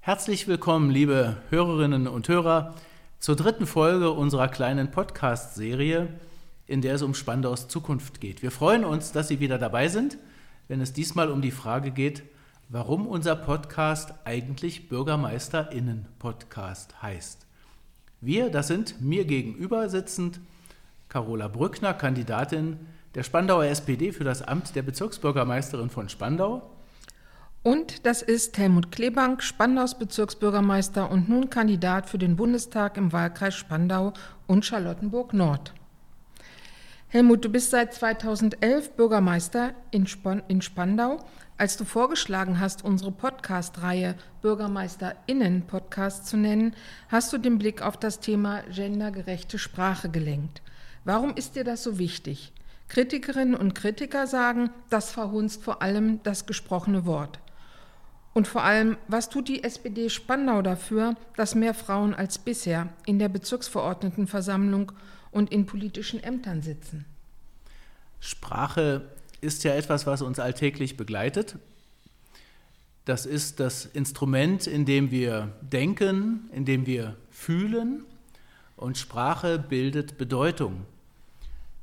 Herzlich willkommen, liebe Hörerinnen und Hörer, zur dritten Folge unserer kleinen Podcast-Serie, in der es um Spandaus Zukunft geht. Wir freuen uns, dass Sie wieder dabei sind, wenn es diesmal um die Frage geht, warum unser Podcast eigentlich Bürgermeisterinnen-Podcast heißt. Wir, das sind mir gegenüber sitzend Carola Brückner, Kandidatin der Spandauer SPD für das Amt der Bezirksbürgermeisterin von Spandau. Und das ist Helmut Klebank, Spandaus Bezirksbürgermeister und nun Kandidat für den Bundestag im Wahlkreis Spandau und Charlottenburg Nord. Helmut, du bist seit 2011 Bürgermeister in, Spandau. Als du vorgeschlagen hast, unsere Podcast-Reihe BürgermeisterInnen-Podcast zu nennen, hast du den Blick auf das Thema gendergerechte Sprache gelenkt. Warum ist dir das so wichtig? Kritikerinnen und Kritiker sagen, das verhunzt vor allem das gesprochene Wort. Und vor allem, was tut die SPD Spandau dafür, dass mehr Frauen als bisher in der Bezirksverordnetenversammlung und in politischen Ämtern sitzen? Sprache ist ja etwas, was uns alltäglich begleitet. Das ist das Instrument, in dem wir denken, in dem wir fühlen. Und Sprache bildet Bedeutung.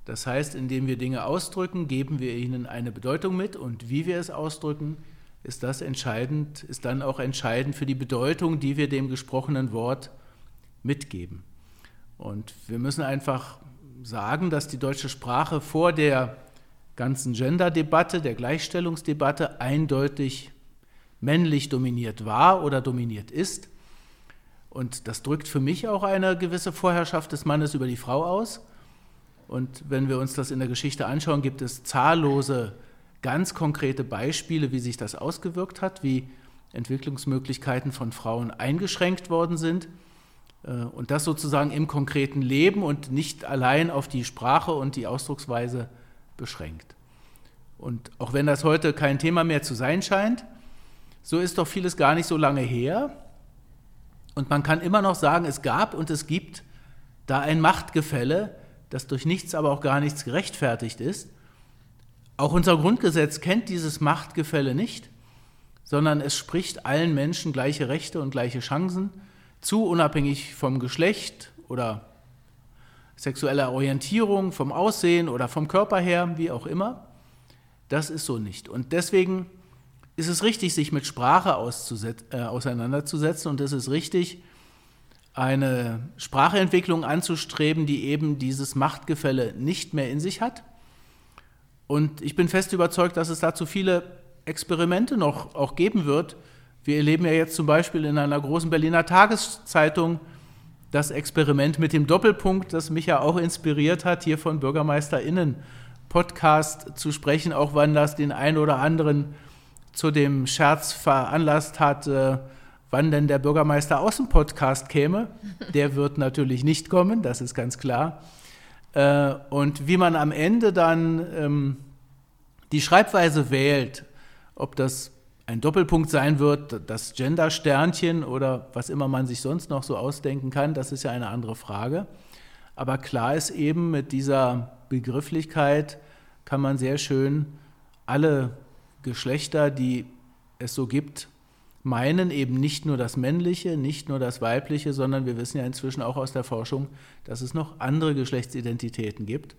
Das heißt, indem wir Dinge ausdrücken, geben wir ihnen eine Bedeutung mit und wie wir es ausdrücken, ist das entscheidend, ist dann auch entscheidend für die Bedeutung, die wir dem gesprochenen Wort mitgeben. Und wir müssen einfach sagen, dass die deutsche Sprache vor der ganzen Gender-Debatte, der Gleichstellungsdebatte eindeutig männlich dominiert war oder dominiert ist. Und das drückt für mich auch eine gewisse Vorherrschaft des Mannes über die Frau aus. Und wenn wir uns das in der Geschichte anschauen, gibt es zahllose ganz konkrete Beispiele, wie sich das ausgewirkt hat, wie Entwicklungsmöglichkeiten von Frauen eingeschränkt worden sind. Äh, und das sozusagen im konkreten Leben und nicht allein auf die Sprache und die Ausdrucksweise beschränkt. Und auch wenn das heute kein Thema mehr zu sein scheint, so ist doch vieles gar nicht so lange her. Und man kann immer noch sagen, es gab und es gibt da ein Machtgefälle, das durch nichts, aber auch gar nichts gerechtfertigt ist. Auch unser Grundgesetz kennt dieses Machtgefälle nicht, sondern es spricht allen Menschen gleiche Rechte und gleiche Chancen zu, unabhängig vom Geschlecht oder sexueller Orientierung, vom Aussehen oder vom Körper her, wie auch immer. Das ist so nicht. Und deswegen ist es richtig, sich mit Sprache äh, auseinanderzusetzen und es ist richtig, eine Sprachentwicklung anzustreben, die eben dieses Machtgefälle nicht mehr in sich hat. Und ich bin fest überzeugt, dass es dazu viele Experimente noch auch geben wird. Wir erleben ja jetzt zum Beispiel in einer großen Berliner Tageszeitung das Experiment mit dem Doppelpunkt, das mich ja auch inspiriert hat, hier von BürgermeisterInnen Podcast zu sprechen, auch wenn das den einen oder anderen zu dem Scherz veranlasst hat, äh, wann denn der Bürgermeister Außen-Podcast käme. Der wird natürlich nicht kommen, das ist ganz klar. Äh, und wie man am Ende dann ähm, die Schreibweise wählt, ob das ein Doppelpunkt sein wird, das Gender-Sternchen oder was immer man sich sonst noch so ausdenken kann, das ist ja eine andere Frage. Aber klar ist eben, mit dieser Begrifflichkeit kann man sehr schön alle Geschlechter, die es so gibt, meinen eben nicht nur das Männliche, nicht nur das Weibliche, sondern wir wissen ja inzwischen auch aus der Forschung, dass es noch andere Geschlechtsidentitäten gibt.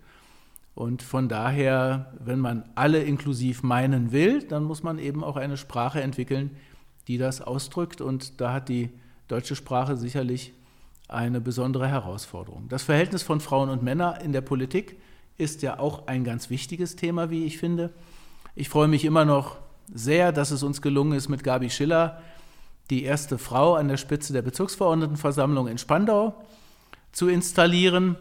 Und von daher, wenn man alle inklusiv meinen will, dann muss man eben auch eine Sprache entwickeln, die das ausdrückt. Und da hat die deutsche Sprache sicherlich eine besondere Herausforderung. Das Verhältnis von Frauen und Männern in der Politik ist ja auch ein ganz wichtiges Thema, wie ich finde. Ich freue mich immer noch sehr, dass es uns gelungen ist, mit Gabi Schiller die erste Frau an der Spitze der Bezirksverordnetenversammlung in Spandau zu installieren.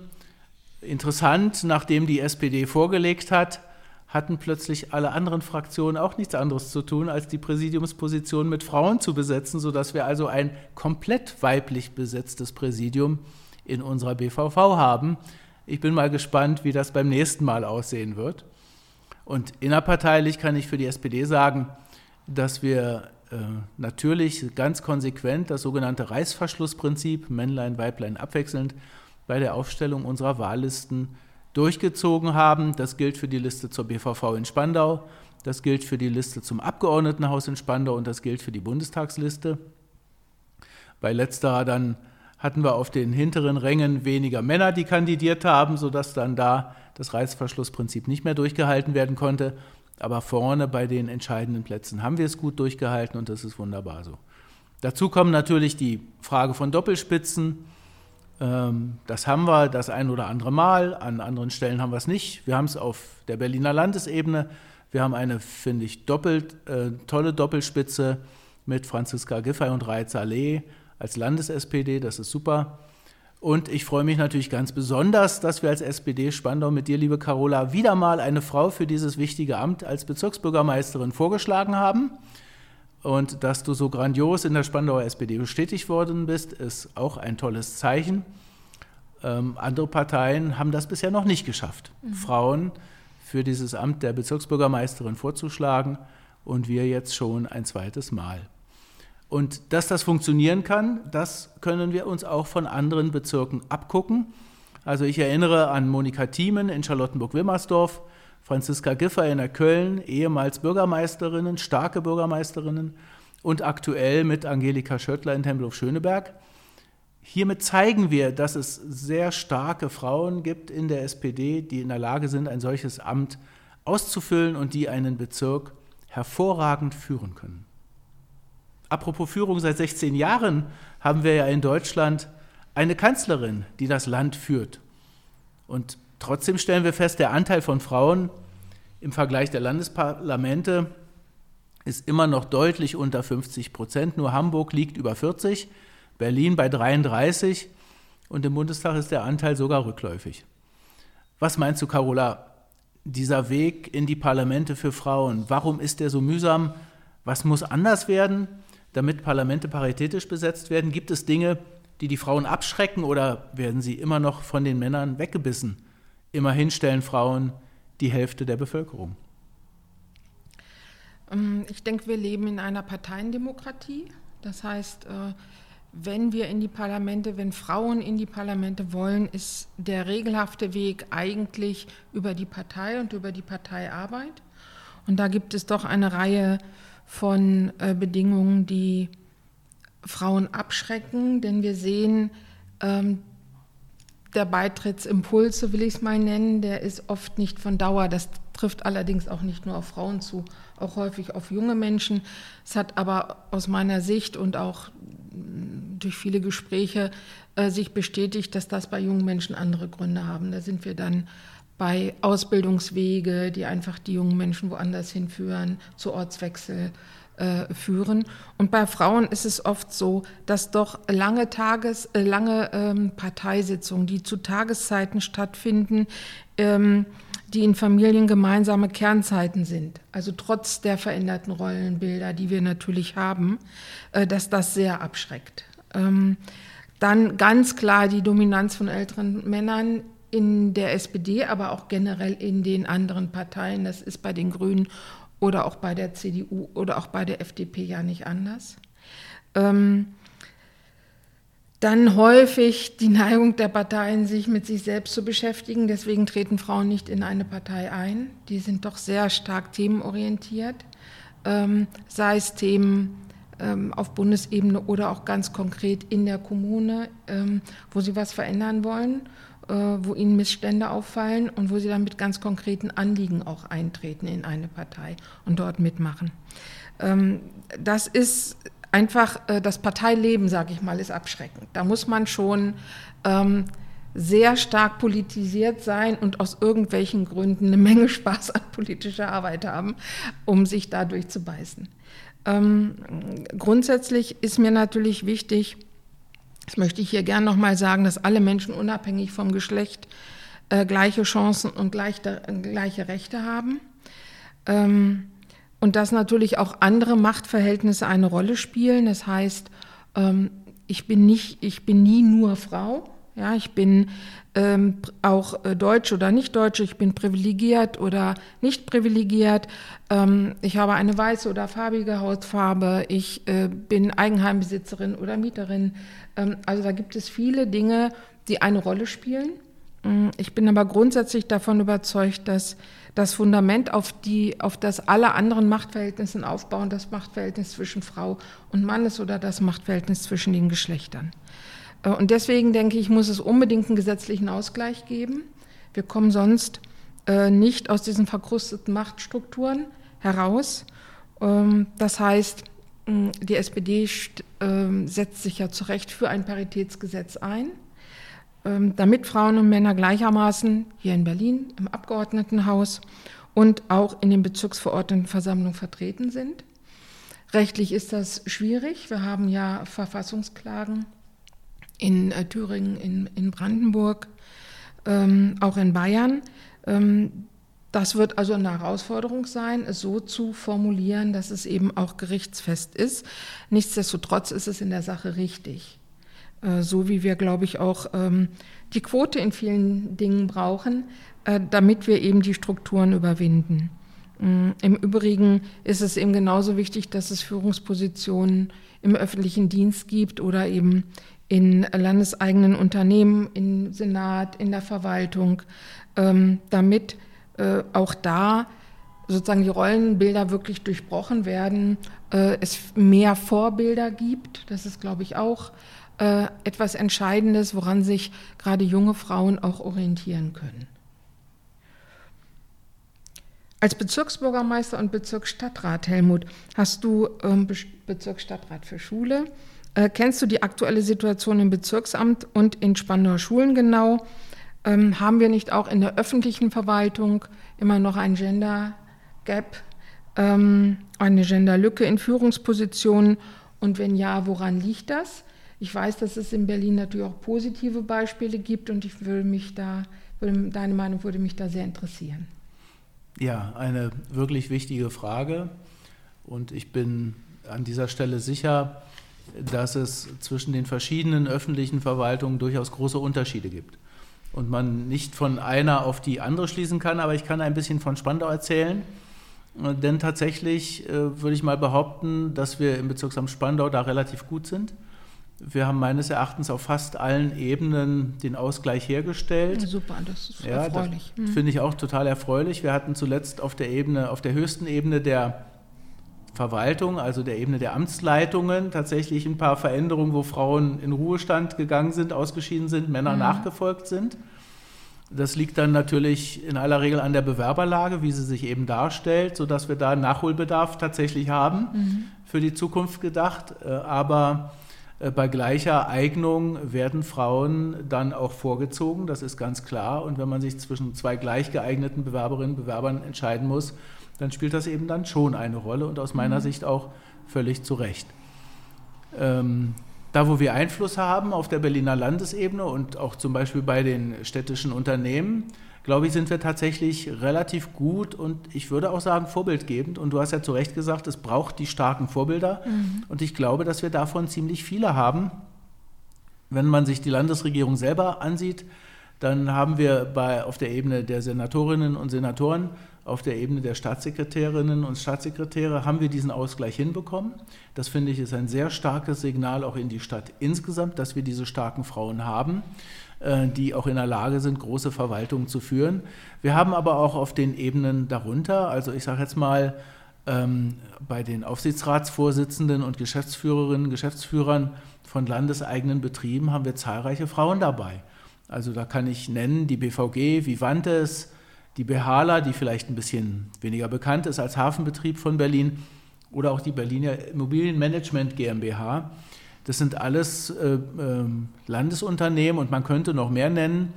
Interessant, nachdem die SPD vorgelegt hat, hatten plötzlich alle anderen Fraktionen auch nichts anderes zu tun, als die Präsidiumsposition mit Frauen zu besetzen, sodass wir also ein komplett weiblich besetztes Präsidium in unserer BVV haben. Ich bin mal gespannt, wie das beim nächsten Mal aussehen wird. Und innerparteilich kann ich für die SPD sagen, dass wir äh, natürlich ganz konsequent das sogenannte Reißverschlussprinzip, Männlein, Weiblein abwechselnd, bei der Aufstellung unserer Wahllisten durchgezogen haben. Das gilt für die Liste zur BVV in Spandau, Das gilt für die Liste zum Abgeordnetenhaus in Spandau und das gilt für die Bundestagsliste. Bei letzterer dann hatten wir auf den hinteren Rängen weniger Männer, die kandidiert haben, sodass dann da das Reißverschlussprinzip nicht mehr durchgehalten werden konnte. Aber vorne bei den entscheidenden Plätzen haben wir es gut durchgehalten und das ist wunderbar so. Dazu kommen natürlich die Frage von Doppelspitzen. Ähm, das haben wir das ein oder andere Mal, an anderen Stellen haben wir es nicht. Wir haben es auf der Berliner Landesebene. Wir haben eine, finde ich, doppelt äh, tolle Doppelspitze mit Franziska Giffey und Reiz Allee als Landes-SPD, das ist super. Und ich freue mich natürlich ganz besonders, dass wir als SPD Spandau mit dir, liebe Carola, wieder mal eine Frau für dieses wichtige Amt als Bezirksbürgermeisterin vorgeschlagen haben. Und dass du so grandios in der Spandauer SPD bestätigt worden bist, ist auch ein tolles Zeichen. Ähm, andere Parteien haben das bisher noch nicht geschafft, mhm. Frauen für dieses Amt der Bezirksbürgermeisterin vorzuschlagen und wir jetzt schon ein zweites Mal. Und dass das funktionieren kann, das können wir uns auch von anderen Bezirken abgucken. Also ich erinnere an Monika Thiemen in Charlottenburg-Wilmersdorf, Franziska Giffer in der Köln, ehemals Bürgermeisterinnen, starke Bürgermeisterinnen und aktuell mit Angelika Schöttler in Tempelhof-Schöneberg. Hiermit zeigen wir, dass es sehr starke Frauen gibt in der SPD, die in der Lage sind, ein solches Amt auszufüllen und die einen Bezirk hervorragend führen können. Apropos Führung, seit 16 Jahren haben wir ja in Deutschland eine Kanzlerin, die das Land führt. Und trotzdem stellen wir fest, der Anteil von Frauen im Vergleich der Landesparlamente ist immer noch deutlich unter 50 Prozent. Nur Hamburg liegt über 40, Berlin bei 33 und im Bundestag ist der Anteil sogar rückläufig. Was meinst du, Carola? Dieser Weg in die Parlamente für Frauen, warum ist der so mühsam? Was muss anders werden? Damit Parlamente paritätisch besetzt werden? Gibt es Dinge, die die Frauen abschrecken oder werden sie immer noch von den Männern weggebissen? Immerhin stellen Frauen die Hälfte der Bevölkerung. Ähm, ich denke, wir leben in einer Parteiendemokratie. Das heißt, äh, wenn wir in die Parlamente, wenn Frauen in die Parlamente wollen, ist der regelhafte Weg eigentlich über die Partei und über die Parteiarbeit. Und da gibt es doch eine Reihe von äh, Bedingungen, die Frauen abschrecken, denn wir sehen, ähm, der Beitrittsimpuls, so will ich es mal nennen, der ist oft nicht von Dauer. Das trifft allerdings auch nicht nur auf Frauen zu, auch häufig auf junge Menschen. Es hat aber aus meiner Sicht und auch mm, durch viele Gespräche äh, sich bestätigt, dass das bei jungen Menschen andere Gründe haben. Da sind wir dann bei Ausbildungswege, die einfach die jungen Menschen woanders hinführen, zu Ortswechsel äh, führen. Und bei Frauen ist es oft so, dass doch lange Tages, äh, lange ähm, Parteisitzungen, die zu Tageszeiten stattfinden, ähm, die in Familien gemeinsame Kernzeiten sind, also trotz der veränderten Rollenbilder, die wir natürlich haben, äh, dass das sehr abschreckt. Ähm, dann ganz klar die Dominanz von älteren Männern in der SPD, aber auch generell in den anderen Parteien. Das ist bei den Grünen oder auch bei der CDU oder auch bei der FDP ja nicht anders. Ähm, dann häufig die Neigung der Parteien, sich mit sich selbst zu beschäftigen. Deswegen treten Frauen nicht in eine Partei ein. Die sind doch sehr stark themenorientiert, ähm, sei es Themen ähm, auf Bundesebene oder auch ganz konkret in der Kommune, ähm, wo sie was verändern wollen. Äh, wo ihnen Missstände auffallen und wo sie dann mit ganz konkreten Anliegen auch eintreten in eine Partei und dort mitmachen. Ähm, das ist einfach, äh, das Parteileben, sage ich mal, ist abschreckend. Da muss man schon ähm, sehr stark politisiert sein und aus irgendwelchen Gründen eine Menge Spaß an politischer Arbeit haben, um sich da durchzubeißen. Ähm, grundsätzlich ist mir natürlich wichtig, das möchte ich hier gern nochmal sagen, dass alle Menschen unabhängig vom Geschlecht äh, gleiche Chancen und gleiche, gleiche Rechte haben. Ähm, und dass natürlich auch andere Machtverhältnisse eine Rolle spielen. Das heißt, ähm, ich, bin nicht, ich bin nie nur Frau. Ja, ich bin ähm, auch äh, Deutsch oder nicht Deutsch, ich bin privilegiert oder nicht privilegiert, ähm, ich habe eine weiße oder farbige Hautfarbe, ich äh, bin Eigenheimbesitzerin oder Mieterin. Ähm, also da gibt es viele Dinge, die eine Rolle spielen. Mm, ich bin aber grundsätzlich davon überzeugt, dass das Fundament, auf, die, auf das alle anderen Machtverhältnisse aufbauen, das Machtverhältnis zwischen Frau und Mann ist oder das Machtverhältnis zwischen den Geschlechtern. Äh, und deswegen denke ich, muss es unbedingt einen gesetzlichen Ausgleich geben. Wir kommen sonst äh, nicht aus diesen verkrusteten Machtstrukturen heraus. Ähm, das heißt, die SPD ähm, setzt sich ja zu Recht für ein Paritätsgesetz ein, ähm, damit Frauen und Männer gleichermaßen hier in Berlin im Abgeordnetenhaus und auch in den Bezirksverordnetenversammlungen vertreten sind. Rechtlich ist das schwierig. Wir haben ja Verfassungsklagen in äh, Thüringen, in, in Brandenburg, ähm, auch in Bayern. Ähm, das wird also eine Herausforderung sein, es so zu formulieren, dass es eben auch gerichtsfest ist. Nichtsdestotrotz ist es in der Sache richtig. Äh, so wie wir, glaube ich, auch ähm, die Quote in vielen Dingen brauchen, äh, damit wir eben die Strukturen überwinden. Mm, Im Übrigen ist es eben genauso wichtig, dass es Führungspositionen im öffentlichen Dienst gibt oder eben in landeseigenen Unternehmen, im Senat, in der Verwaltung, ähm, damit äh, auch da sozusagen die Rollenbilder wirklich durchbrochen werden, äh, es mehr Vorbilder gibt. Das ist, glaube ich, auch äh, etwas Entscheidendes, woran sich gerade junge Frauen auch orientieren können. Als Bezirksbürgermeister und Bezirksstadtrat, Helmut, hast du ähm, Bezirksstadtrat für Schule. Äh, kennst du die aktuelle Situation im Bezirksamt und in Spandauer Schulen genau? Ähm, haben wir nicht auch in der öffentlichen Verwaltung immer noch ein Gender Gap, ähm, eine Genderlücke in Führungspositionen? Und wenn ja, woran liegt das? Ich weiß, dass es in Berlin natürlich auch positive Beispiele gibt und ich würde mich da, würde, deine Meinung würde mich da sehr interessieren. Ja, eine wirklich wichtige Frage. Und ich bin an dieser Stelle sicher, dass es zwischen den verschiedenen öffentlichen Verwaltungen durchaus große Unterschiede gibt und man nicht von einer auf die andere schließen kann, aber ich kann ein bisschen von Spandau erzählen. Denn tatsächlich äh, würde ich mal behaupten, dass wir im Bezirksamt Spandau da relativ gut sind. Wir haben meines Erachtens auf fast allen Ebenen den Ausgleich hergestellt. Super, das ist ja, erfreulich. Das mhm. finde ich auch total erfreulich. Wir hatten zuletzt auf der Ebene, auf der höchsten Ebene der Verwaltung, also der Ebene der Amtsleitungen, tatsächlich ein paar Veränderungen, wo Frauen in Ruhestand gegangen sind, ausgeschieden sind, Männer mhm. nachgefolgt sind. Das liegt dann natürlich in aller Regel an der Bewerberlage, wie sie sich eben darstellt, sodass wir da Nachholbedarf tatsächlich haben, mhm. für die Zukunft gedacht. Äh, aber äh, bei gleicher Eignung werden Frauen dann auch vorgezogen, das ist ganz klar. Und wenn man sich zwischen zwei gleich geeigneten Bewerberinnen und Bewerbern entscheiden muss, dann spielt das eben dann schon eine Rolle und aus meiner mhm. Sicht auch völlig zu Recht. Ähm, da, wo wir Einfluss haben auf der Berliner Landesebene und auch zum Beispiel bei den städtischen Unternehmen, glaube ich, sind wir tatsächlich relativ gut und ich würde auch sagen vorbildgebend. Und du hast ja zu Recht gesagt, es braucht die starken Vorbilder. Mhm. Und ich glaube, dass wir davon ziemlich viele haben. Wenn man sich die Landesregierung selber ansieht, dann haben wir bei, auf der Ebene der Senatorinnen und Senatoren auf der Ebene der Staatssekretärinnen und Staatssekretäre haben wir diesen Ausgleich hinbekommen. Das finde ich ist ein sehr starkes Signal auch in die Stadt insgesamt, dass wir diese starken Frauen haben, äh, die auch in der Lage sind, große Verwaltungen zu führen. Wir haben aber auch auf den Ebenen darunter, also ich sage jetzt mal, ähm, bei den Aufsichtsratsvorsitzenden und Geschäftsführerinnen, Geschäftsführern von landeseigenen Betrieben haben wir zahlreiche Frauen dabei. Also da kann ich nennen die BVG, Vivantes, die Behala, die vielleicht ein bisschen weniger bekannt ist als Hafenbetrieb von Berlin, oder auch die Berliner Immobilienmanagement GmbH. Das sind alles äh, äh, Landesunternehmen und man könnte noch mehr nennen,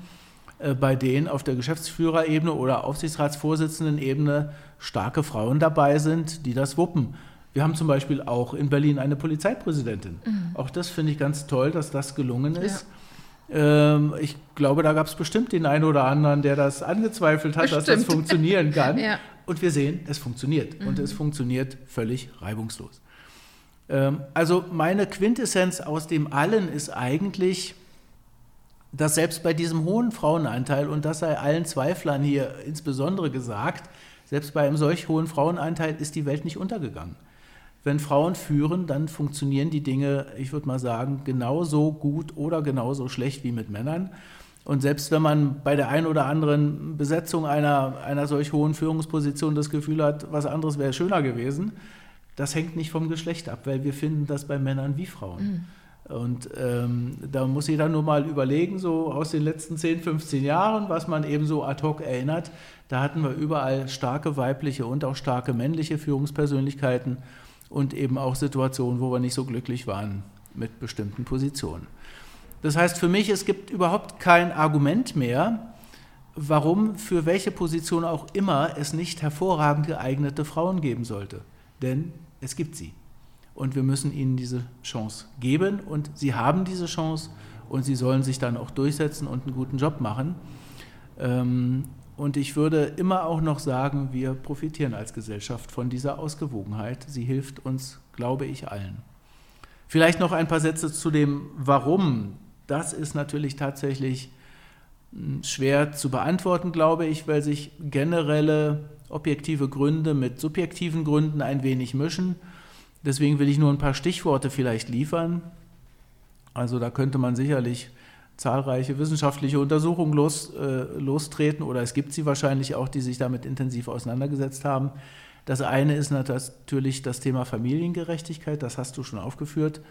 äh, bei denen auf der Geschäftsführerebene oder Aufsichtsratsvorsitzendenebene starke Frauen dabei sind, die das wuppen. Wir haben zum Beispiel auch in Berlin eine Polizeipräsidentin. Mhm. Auch das finde ich ganz toll, dass das gelungen ist. Ja. Ähm, ich glaube, da gab es bestimmt den einen oder anderen, der das angezweifelt hat, bestimmt. dass das funktionieren kann. ja. Und wir sehen, es funktioniert. Mhm. Und es funktioniert völlig reibungslos. Ähm, also meine Quintessenz aus dem Allen ist eigentlich, dass selbst bei diesem hohen Frauenanteil, und das sei allen Zweiflern hier insbesondere gesagt, selbst bei einem solch hohen Frauenanteil ist die Welt nicht untergegangen wenn Frauen führen, dann funktionieren die Dinge, ich würde mal sagen, genauso gut oder genauso schlecht wie mit Männern. Und selbst wenn man bei der einen oder anderen Besetzung einer, einer solch hohen Führungsposition das Gefühl hat, was anderes wäre schöner gewesen, das hängt nicht vom Geschlecht ab, weil wir finden das bei Männern wie Frauen. Mhm. Und ähm, da muss jeder nur mal überlegen, so aus den letzten 10, 15 Jahren, was man eben so ad hoc erinnert. Da hatten wir überall starke weibliche und auch starke männliche Führungspersönlichkeiten und eben auch Situationen, wo wir nicht so glücklich waren mit bestimmten Positionen. Das heißt für mich, es gibt überhaupt kein Argument mehr, warum für welche Position auch immer es nicht hervorragend geeignete Frauen geben sollte. Denn es gibt sie. Und wir müssen ihnen diese Chance geben. Und sie haben diese Chance und sie sollen sich dann auch durchsetzen und einen guten Job machen. Und ich würde immer auch noch sagen, wir profitieren als Gesellschaft von dieser Ausgewogenheit. Sie hilft uns, glaube ich, allen. Vielleicht noch ein paar Sätze zu dem Warum das ist natürlich tatsächlich hm, schwer zu beantworten, glaube ich, weil sich generelle objektive Gründe mit subjektiven Gründen ein wenig mischen. Deswegen will ich nur ein paar Stichworte vielleicht liefern. Also da könnte man sicherlich zahlreiche wissenschaftliche Untersuchungen los, äh, lostreten oder es gibt sie wahrscheinlich auch, die sich damit intensiv auseinandergesetzt haben. Das eine ist natürlich das Thema Familiengerechtigkeit, das hast du schon aufgeführt.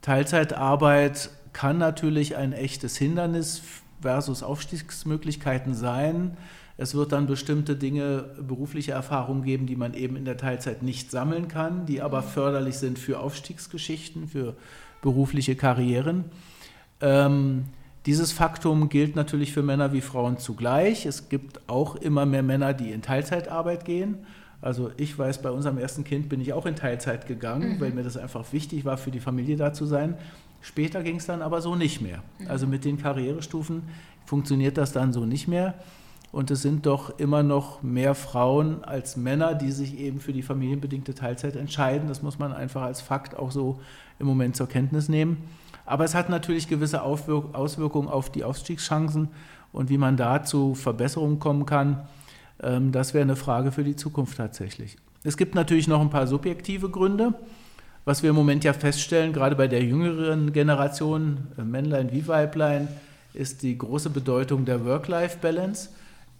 Teilzeitarbeit kann natürlich ein echtes Hindernis versus Aufstiegsmöglichkeiten sein. Es wird dann bestimmte Dinge, berufliche Erfahrungen geben, die man eben in der Teilzeit nicht sammeln kann, die aber förderlich sind für Aufstiegsgeschichten, für berufliche Karrieren. Ähm, dieses Faktum gilt natürlich für Männer wie Frauen zugleich. Es gibt auch immer mehr Männer, die in Teilzeitarbeit gehen. Also ich weiß, bei unserem ersten Kind bin ich auch in Teilzeit gegangen, mhm. weil mir das einfach wichtig war, für die Familie da zu sein. Später ging es dann aber so nicht mehr. Mhm. Also mit den Karrierestufen funktioniert das dann so nicht mehr. Und es sind doch immer noch mehr Frauen als Männer, die sich eben für die familienbedingte Teilzeit entscheiden. Das muss man einfach als Fakt auch so im Moment zur Kenntnis nehmen. Aber es hat natürlich gewisse Auswirkungen auf die Aufstiegschancen und wie man da zu Verbesserungen kommen kann. Ähm, das wäre eine Frage für die Zukunft tatsächlich. Es gibt natürlich noch ein paar subjektive Gründe was wir im Moment ja feststellen, gerade bei der jüngeren Generation, äh, Männlein wie Weiblein, ist die große Bedeutung der Work-Life-Balance.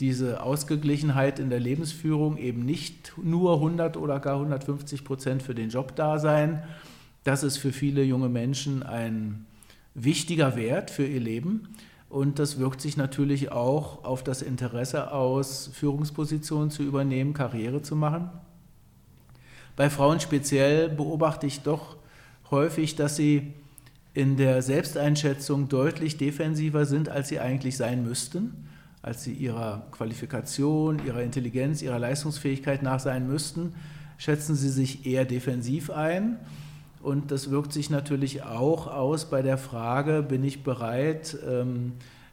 Diese Ausgeglichenheit in der Lebensführung, eben nicht nur 100 oder gar 150 Prozent für den Job da sein. Das ist für viele junge Menschen ein wichtiger Wert für ihr Leben. Und das wirkt sich natürlich auch auf das Interesse aus, Führungspositionen zu übernehmen, Karriere zu machen. Bei Frauen speziell beobachte ich doch häufig, dass sie in der Selbsteinschätzung deutlich defensiver sind, als sie eigentlich sein müssten, als sie ihrer Qualifikation, ihrer Intelligenz, ihrer Leistungsfähigkeit nach sein müssten, schätzen sie sich eher defensiv ein. Und das wirkt sich natürlich auch aus bei der Frage, bin ich bereit, ähm,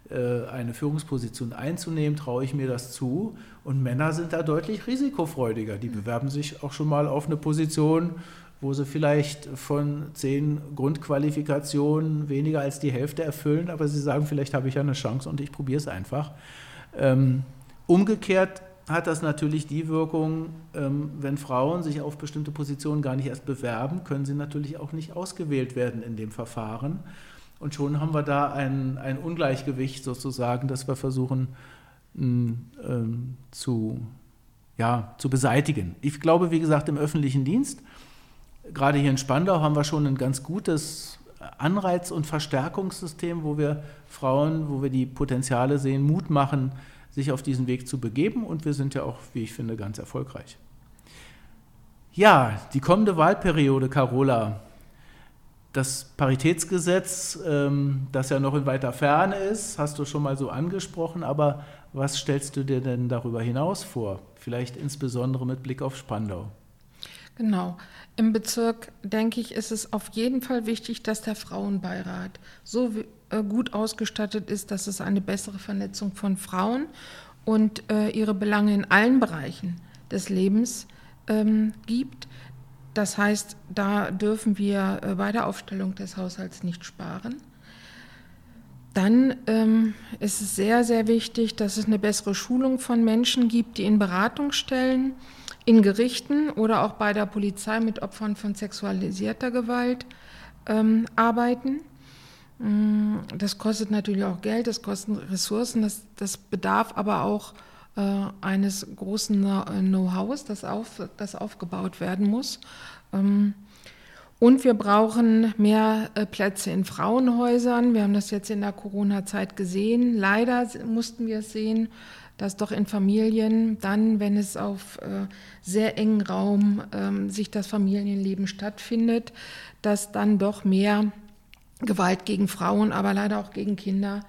äh, eine Führungsposition einzunehmen, traue ich mir das zu. Und Männer sind da deutlich risikofreudiger. Die bewerben sich auch schon mal auf eine Position, wo sie vielleicht von zehn Grundqualifikationen weniger als die Hälfte erfüllen, aber sie sagen, vielleicht habe ich ja eine Chance und ich probiere es einfach. Ähm, umgekehrt hat das natürlich die Wirkung, ähm, wenn Frauen sich auf bestimmte Positionen gar nicht erst bewerben, können sie natürlich auch nicht ausgewählt werden in dem Verfahren. Und schon haben wir da ein, ein Ungleichgewicht sozusagen, das wir versuchen ähm, zu, ja, zu beseitigen. Ich glaube, wie gesagt, im öffentlichen Dienst, gerade hier in Spandau, haben wir schon ein ganz gutes Anreiz- und Verstärkungssystem, wo wir Frauen, wo wir die Potenziale sehen, Mut machen, sich auf diesen Weg zu begeben. Und wir sind ja auch, wie ich finde, ganz erfolgreich. Ja, die kommende Wahlperiode, Carola, das Paritätsgesetz, ähm, das ja noch in weiter Ferne ist, hast du schon mal so angesprochen, aber was stellst du dir denn darüber hinaus vor? Vielleicht insbesondere mit Blick auf Spandau. Genau. Im Bezirk, denke ich, ist es auf jeden Fall wichtig, dass der Frauenbeirat so äh, gut ausgestattet ist, dass es eine bessere Vernetzung von Frauen und äh, ihre Belange in allen Bereichen des Lebens ähm, gibt. Das heißt, da dürfen wir äh, bei der Aufstellung des Haushalts nicht sparen. Dann ähm, ist es sehr, sehr wichtig, dass es eine bessere Schulung von Menschen gibt, die in Beratungsstellen, in Gerichten oder auch bei der Polizei mit Opfern von sexualisierter Gewalt ähm, arbeiten. Mm, das kostet natürlich auch Geld, das kostet Ressourcen, das, das bedarf aber auch äh, eines großen Know-hows, das, auf, das aufgebaut werden muss. Ähm, und wir brauchen mehr äh, Plätze in Frauenhäusern. Wir haben das jetzt in der Corona-Zeit gesehen. Leider mussten wir es sehen, dass doch in Familien dann, wenn es auf äh, sehr engen Raum ähm, sich das Familienleben stattfindet, dass dann doch mehr Gewalt gegen Frauen, aber leider auch gegen Kinder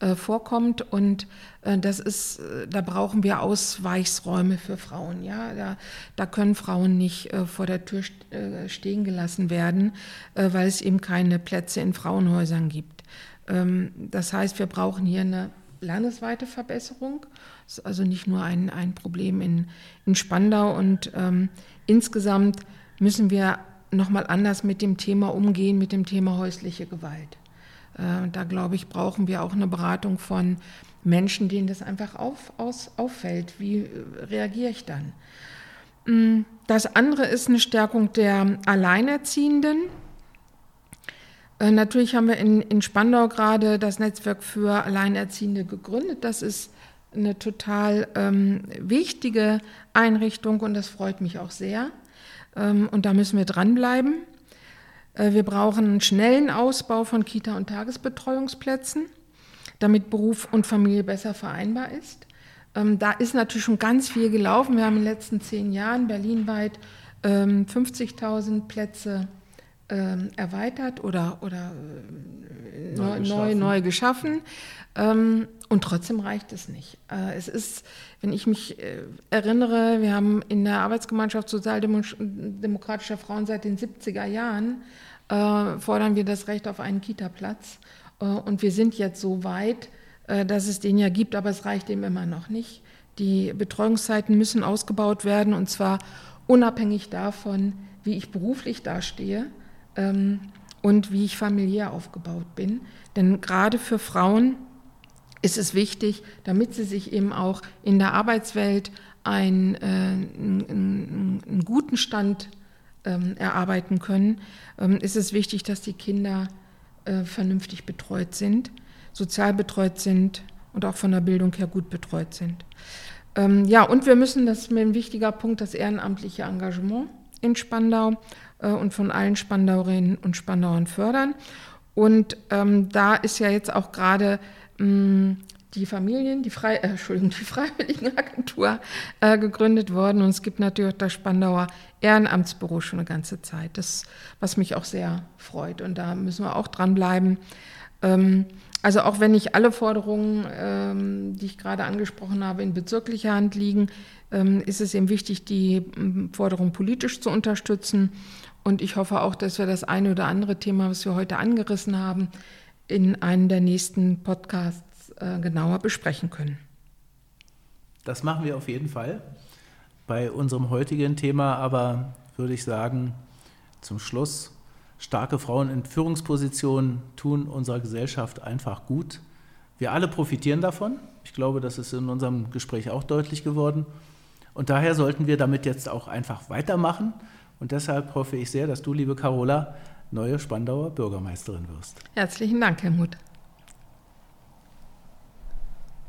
äh, vorkommt und äh, das ist, äh, da brauchen wir Ausweichsräume für Frauen. Ja, da, da können Frauen nicht äh, vor der Tür äh, stehen gelassen werden, äh, weil es eben keine Plätze in Frauenhäusern gibt. Ähm, das heißt, wir brauchen hier eine landesweite Verbesserung. Das ist also nicht nur ein, ein Problem in, in Spandau und ähm, insgesamt müssen wir nochmal anders mit dem Thema umgehen, mit dem Thema häusliche Gewalt. Äh, da glaube ich, brauchen wir auch eine Beratung von Menschen, denen das einfach auf, aus, auffällt. Wie äh, reagiere ich dann? Mm, das andere ist eine Stärkung der Alleinerziehenden. Äh, natürlich haben wir in, in Spandau gerade das Netzwerk für Alleinerziehende gegründet. Das ist eine total ähm, wichtige Einrichtung und das freut mich auch sehr. Ähm, und da müssen wir dranbleiben. Äh, wir brauchen einen schnellen Ausbau von Kita- und Tagesbetreuungsplätzen, damit Beruf und Familie besser vereinbar ist. Ähm, da ist natürlich schon ganz viel gelaufen. Wir haben in den letzten zehn Jahren berlinweit 50.000 ähm, erweitert oder, oder äh, neu, neu, neu geschaffen. Und trotzdem reicht es nicht. Äh, es ist, wenn ich mich äh, erinnere, wir haben in der Arbeitsgemeinschaft sozialdemokratischer Frauen seit den 70er Jahren, äh, fordern wir das Recht auf einen Kita-Platz. Und wir sind jetzt so weit, dass es den ja gibt, aber es reicht eben immer noch nicht. Die Betreuungszeiten müssen ausgebaut werden und zwar unabhängig davon, wie ich beruflich dastehe ähm, und wie ich familiär aufgebaut bin. Denn gerade für Frauen ist es wichtig, damit sie sich eben auch in der Arbeitswelt einen, äh, einen, einen guten Stand ähm, erarbeiten können, ähm, ist es wichtig, dass die Kinder äh, vernünftig betreut sind, sozial betreut sind und auch von der Bildung her gut betreut sind. Ähm, ja, und wir müssen, das ist mir ein wichtiger Punkt, das ehrenamtliche Engagement in Spandau äh, und von allen Spandauerinnen und Spandauern fördern. Und ähm, da ist ja jetzt auch gerade Mm, die Familien, die, Frei, äh, Entschuldigung, die Freiwilligenagentur äh, gegründet worden. Und es gibt natürlich auch das Spandauer Ehrenamtsbüro schon eine ganze Zeit, das, was mich auch sehr freut. Und da müssen wir auch dranbleiben. Ähm, also auch wenn nicht alle Forderungen, ähm, die ich gerade angesprochen habe, in bezirklicher Hand liegen, ähm, ist es eben wichtig, die ähm, Forderung politisch zu unterstützen. Und ich hoffe auch, dass wir das eine oder andere Thema, was wir heute angerissen haben, in einem der nächsten Podcasts äh, genauer besprechen können. Das machen wir auf jeden Fall. Bei unserem heutigen Thema aber würde ich sagen, zum Schluss, starke Frauen in Führungspositionen tun unserer Gesellschaft einfach gut. Wir alle profitieren davon. Ich glaube, das ist in unserem Gespräch auch deutlich geworden. Und daher sollten wir damit jetzt auch einfach weitermachen. Und deshalb hoffe ich sehr, dass du, liebe Carola, neue Spandauer Bürgermeisterin wirst. Herzlichen Dank, Helmut.